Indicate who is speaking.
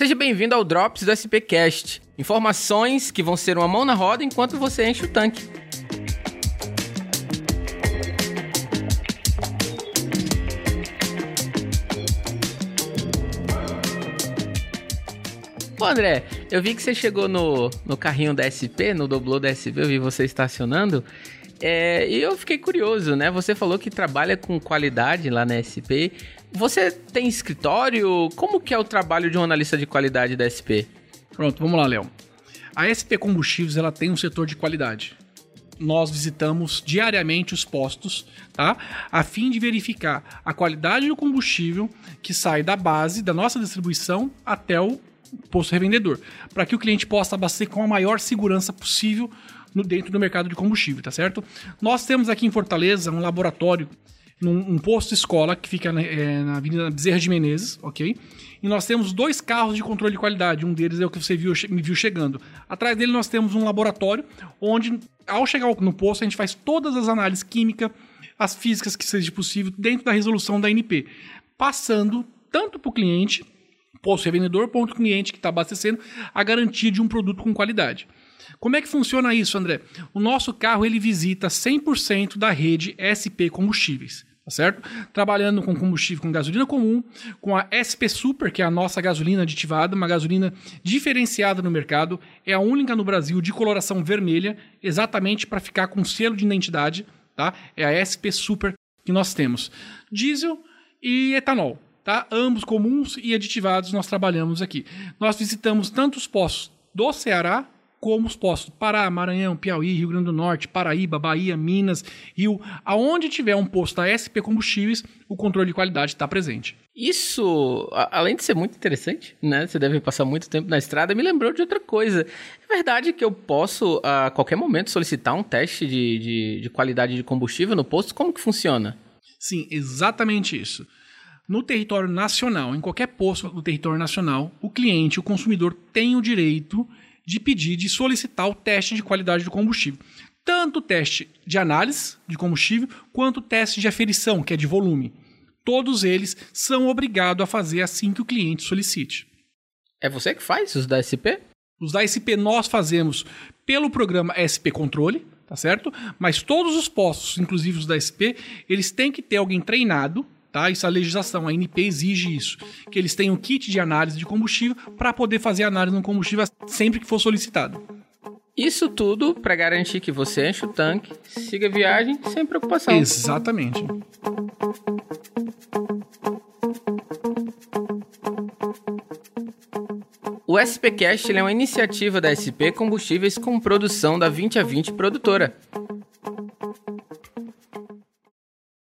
Speaker 1: Seja bem-vindo ao Drops do SPcast. Informações que vão ser uma mão na roda enquanto você enche o tanque. Pô, André, eu vi que você chegou no, no carrinho da SP, no doblô da SP, eu vi você estacionando. É, e eu fiquei curioso, né? Você falou que trabalha com qualidade lá na SP. Você tem escritório? Como que é o trabalho de um analista de qualidade da SP?
Speaker 2: Pronto, vamos lá, Léo. A SP Combustíveis ela tem um setor de qualidade. Nós visitamos diariamente os postos, tá? A fim de verificar a qualidade do combustível que sai da base da nossa distribuição até o posto revendedor, para que o cliente possa abastecer com a maior segurança possível no, dentro do mercado de combustível, tá certo? Nós temos aqui em Fortaleza um laboratório, num, um posto escola que fica na, é, na Avenida Bezerra de Menezes, ok? E nós temos dois carros de controle de qualidade. Um deles é o que você viu, me viu chegando. Atrás dele nós temos um laboratório onde, ao chegar no posto, a gente faz todas as análises químicas, as físicas que seja possível, dentro da resolução da NP, passando tanto para o cliente posto revendedor, ponto cliente que está abastecendo a garantia de um produto com qualidade. Como é que funciona isso, André? O nosso carro ele visita 100% da rede SP Combustíveis, tá certo? Trabalhando com combustível com gasolina comum, com a SP Super, que é a nossa gasolina aditivada, uma gasolina diferenciada no mercado, é a única no Brasil de coloração vermelha, exatamente para ficar com selo de identidade, tá? É a SP Super que nós temos. Diesel e etanol tá? Ambos comuns e aditivados nós trabalhamos aqui. Nós visitamos tanto os postos do Ceará como os postos Pará, Maranhão, Piauí, Rio Grande do Norte, Paraíba, Bahia, Minas, Rio. Aonde tiver um posto da SP Combustíveis, o controle de qualidade está presente.
Speaker 1: Isso, além de ser muito interessante, né? Você deve passar muito tempo na estrada, me lembrou de outra coisa. É verdade que eu posso, a qualquer momento, solicitar um teste de, de, de qualidade de combustível no posto? Como que funciona?
Speaker 2: Sim, exatamente isso. No território nacional, em qualquer posto do território nacional, o cliente, o consumidor, tem o direito de pedir, de solicitar o teste de qualidade do combustível. Tanto o teste de análise de combustível, quanto o teste de aferição, que é de volume. Todos eles são obrigados a fazer assim que o cliente solicite.
Speaker 1: É você que faz os da SP?
Speaker 2: Os da SP nós fazemos pelo programa SP Controle, tá certo? Mas todos os postos, inclusive os da SP, eles têm que ter alguém treinado Tá? Isso a legislação, a ANP exige isso, que eles tenham kit de análise de combustível para poder fazer análise no combustível sempre que for solicitado.
Speaker 1: Isso tudo para garantir que você enche o tanque, siga a viagem sem preocupação.
Speaker 2: Exatamente.
Speaker 1: O SPcast é uma iniciativa da SP Combustíveis com produção da 20 a 20 produtora.